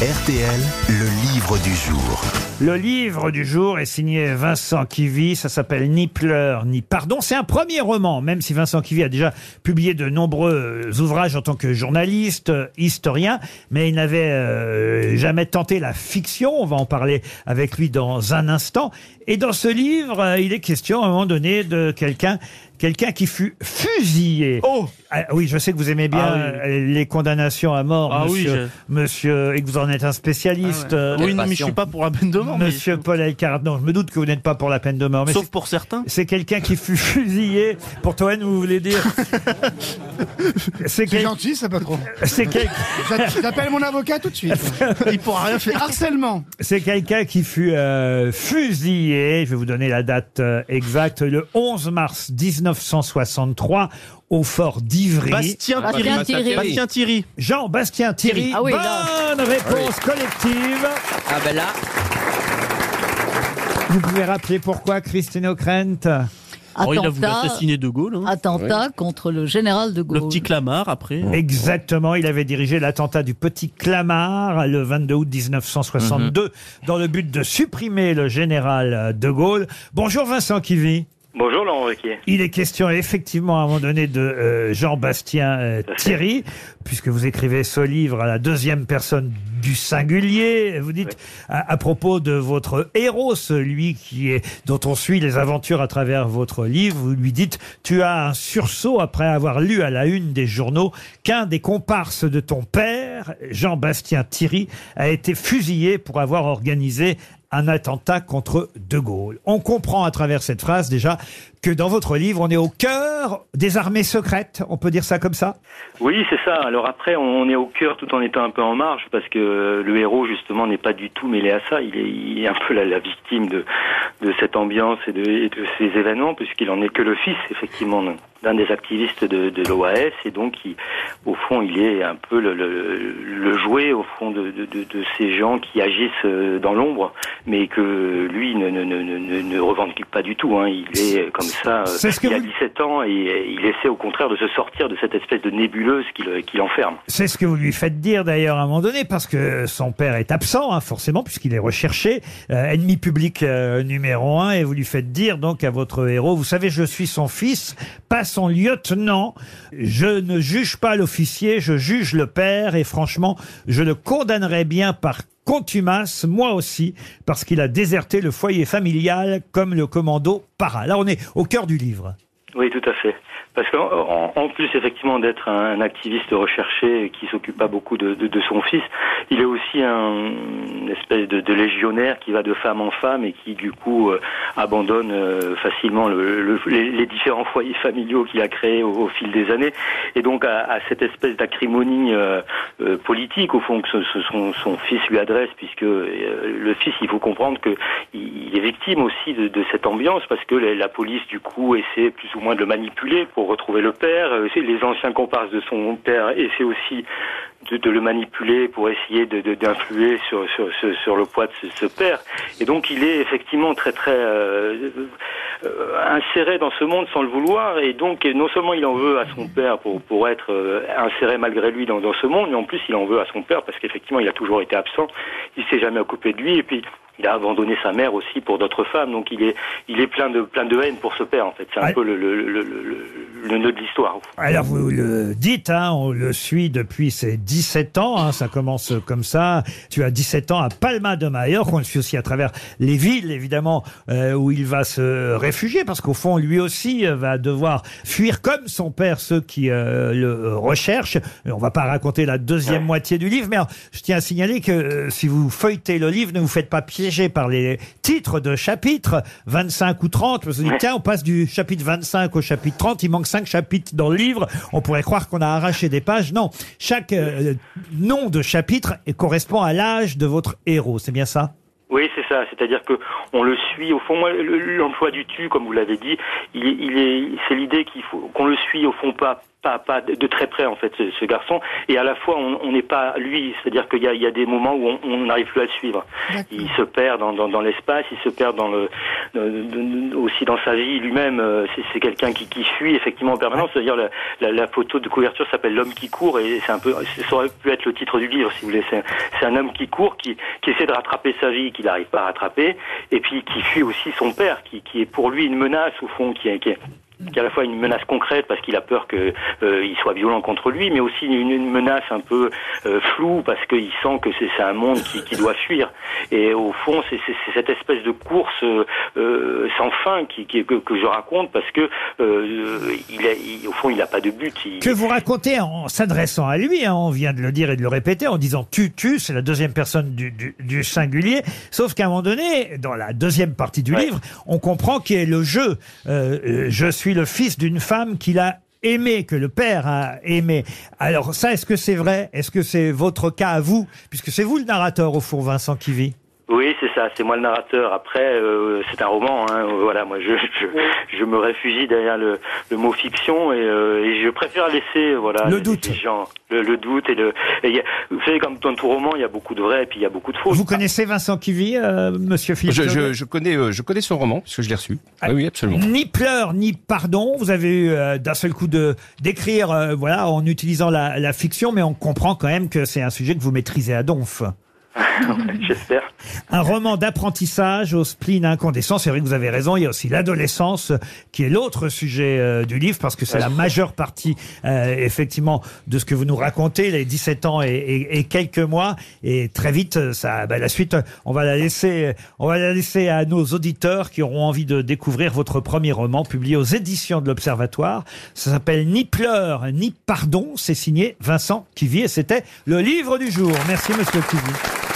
RTL, le livre du jour. Le livre du jour est signé Vincent Kivy, ça s'appelle Ni pleurs ni pardon. C'est un premier roman, même si Vincent Kivy a déjà publié de nombreux ouvrages en tant que journaliste, euh, historien, mais il n'avait euh, jamais tenté la fiction. On va en parler avec lui dans un instant. Et dans ce livre, euh, il est question à un moment donné de quelqu'un quelqu'un qui fut fusillé. Oh Ah, oui, je sais que vous aimez bien Ah oui. euh, les condamnations à mort, Ah oui, monsieur, monsieur, et que vous en êtes un spécialiste. euh, Oui, non, mais je suis pas pour la peine de mort. mais- Monsieur Paul Elkarat, non, je me doute que vous n'êtes pas pour la peine de mort, mais Sauf c'est- pour certains. c'est quelqu'un qui fut fusillé. Pour Toen, vous voulez dire C'est C'est quel- gentil, ça, patron. c'est quel- J'a- J'appelle mon avocat tout de suite. Il pourra rien faire. Harcèlement. c'est quelqu'un qui fut euh, fusillé. Je vais vous donner la date euh, exacte. Le 11 mars 1963 au fort d'Ivry. Bastien Bastien Thierry. Bastien Thierry. Jean-Bastien Thierry. Ah oui, Bonne là. réponse collective. Ah ben là, Vous pouvez rappeler pourquoi Christine O'Krent? Oh, il a voulu assassiner De Gaulle. hein. attentat contre le général de Gaulle. Le petit Clamart, après. Exactement, il avait dirigé l'attentat du Petit Clamart le 22 août 1962 dans le but de supprimer le général de Gaulle. Bonjour Vincent Kivy. Bonjour Laurent Ruquier. Il est question effectivement à un moment donné de euh, Jean-Bastien euh. Thierry, puisque vous écrivez ce livre à la deuxième personne du singulier. Vous dites à, à propos de votre héros, celui qui est dont on suit les aventures à travers votre livre, vous lui dites tu as un sursaut après avoir lu à la une des journaux qu'un des comparses de ton père, Jean-Bastien Thierry, a été fusillé pour avoir organisé un attentat contre De Gaulle. On comprend à travers cette phrase déjà que dans votre livre, on est au cœur des armées secrètes, on peut dire ça comme ça? Oui, c'est ça. Alors après, on est au cœur tout en étant un peu en marge parce que le héros justement n'est pas du tout mêlé à ça. Il est, un peu la, victime de, cette ambiance et de, ces événements puisqu'il en est que le fils effectivement d'un- des activistes de, l'OAS et donc au fond il est un peu le, jouet au fond de ces gens qui agissent euh, dans l'ombre mais que lui ne, ne, ne, ne, ne revendique pas du tout. Hein. Il est comme ça. euh, que il a vous- 17 ans et il essaie au contraire de se sortir de cette espèce de nébuleuse qui qui l'enferme. C'est ce que vous lui faites dire d'ailleurs à un moment donné, parce que son père est absent, hein, forcément, puisqu'il est recherché, euh, ennemi public euh, numéro un, et vous lui faites dire donc à votre héros, vous savez, je suis son fils, pas son lieutenant, je ne juge pas l'officier, je juge le père, et franchement, je le condamnerais bien par contumace, moi aussi, parce qu'il a déserté le foyer familial comme le commando para. Là, on est au cœur du livre. Oui, tout à fait. Parce qu'en en, en plus effectivement d'être un activiste recherché qui s'occupe pas beaucoup de, son fils, il est aussi un une espèce de, légionnaire qui va de femme en femme et qui du coup euh, abandonne euh, facilement le, le- les, différents foyers familiaux qu'il a créés au, fil des années. Et donc à, cette espèce d'acrimonie euh, politique au fond que son, fils lui adresse, puisque le fils, il faut comprendre que il est victime aussi de, cette ambiance parce que la police du coup essaie plus ou moins de le manipuler pour retrouver le père. Euh, Les anciens comparses de son père essaient aussi de, le manipuler pour essayer d'influer sur, le poids de ce, père. Et donc il est effectivement très très euh, euh, inséré dans ce monde sans le vouloir. Et donc non seulement il en veut à son père pour, être inséré malgré lui dans, dans ce monde, mais en plus il en veut à son père parce qu'effectivement il a toujours été absent. Il s'est jamais occupé de lui et puis il a abandonné sa mère aussi pour d'autres femmes. Donc il est il est plein de plein de haine pour ce père en fait. C'est un Ah. peu le, le, le, le, le nœud de l'histoire. Alors vous le dites, hein, on le suit depuis ses 17 ans, hein, ça commence comme ça. Tu as 17 ans à Palma de Mallorca, on le suit aussi à travers les villes évidemment euh, où il va se réfugier parce qu'au fond lui aussi euh, va devoir fuir comme son père ceux qui euh, le recherchent. On va pas raconter la deuxième Ouais. moitié du livre, mais alors, je tiens à signaler que euh, si vous feuilletez le livre, ne vous faites pas par les titres de chapitres 25 ou 30. Vous vous dites Ouais. tiens, on passe du chapitre 25 au chapitre 30, il manque 5 chapitres dans le livre. On pourrait croire qu'on a arraché des pages. Non, chaque euh, nom de chapitre correspond à l'âge de votre héros. C'est bien ça? Oui, c'est ça, c'est-à-dire que on le suit. Au fond, moi, l'emploi du tu, comme vous l'avez dit, il, est- il est, c'est l'idée qu'il faut qu'on le suit au fond pas. Pas, pas de très près en fait ce, ce garçon. Et à la fois on n'est pas lui. C'est-à-dire qu'il y a, il y a des moments où on- n'arrive plus à le suivre. Il se perd dans, dans, dans l'espace il se perd dans le dans- dans- aussi dans sa vie lui-même. Euh, c'est, c'est quelqu'un qui, qui fuit effectivement en permanence. C'est-à-dire la, la, la photo de couverture s'appelle l'homme qui court et c'est un peu ça aurait pu être le titre du livre si vous voulez. C'est, c'est un homme qui court qui, qui essaie de rattraper sa vie qu'il n'arrive pas à rattraper et puis qui fuit aussi son père qui, est pour lui une menace au fond qui qui qui est à la fois une menace concrète parce qu'il a peur que euh, il soit violent contre lui, mais aussi une, une menace un peu euh, floue parce qu'il sent que c'est un monde qui, qui doit fuir. Et au fond, c'est c'est- c'est cette espèce de course euh, euh, sans fin qui, qui- que, que je raconte parce que euh, il a, il- au fond, il n'a pas de but. Il- Que vous racontez en s'adressant à lui, hein, on vient de le dire et de le répéter, en disant tu, tu, c'est la deuxième personne du, du, du singulier. Sauf qu'à un moment donné, dans la deuxième partie du Ouais. livre, on comprend qu'il y a le jeu. Euh, je suis le fils d'une femme qu'il a aimé, que le père a aimé. Alors ça, est-ce que c'est vrai? Est-ce que c'est votre cas à vous? Puisque c'est vous le narrateur, au fond, Vincent Kivy. C'est ça, c'est moi le narrateur. Après, euh, c'est un roman. Hein, euh, voilà, moi, je, je, je me réfugie derrière le, le mot fiction et, euh, et je préfère laisser, voilà, Le les- doute. les gens, le, le doute et le. et a- vous savez, comme dans tout roman, il y a beaucoup de vrai et puis il y a beaucoup de faux. Vous connaissez Vincent Kivy, euh, monsieur Philippe Je, Claudet je, je connais, euh, je connais son roman, parce que je l'ai reçu. Ah, Oui, oui, absolument. Ni pleurs ni pardon. Vous avez eu euh, d'un seul coup de d'écrire, euh, voilà, en utilisant la, la fiction, mais on comprend quand même que c'est un sujet que vous maîtrisez à donf. J'espère. Un roman d'apprentissage au spleen incandescent. C'est vrai que vous avez raison. Il y a aussi l'adolescence, euh, qui est l'autre sujet euh, du livre, parce que c'est la majeure partie, euh, effectivement, de ce que vous nous racontez, les 17 ans et, et- et quelques mois. Et très vite, euh, ça, bah, la suite, on va la laisser, on va la laisser à nos auditeurs qui auront envie de découvrir votre premier roman, publié aux éditions de l'Observatoire. Ça s'appelle Ni pleurs ni pardon. C'est signé Vincent Kivy et c'était le livre du jour. Merci, Monsieur Kivy.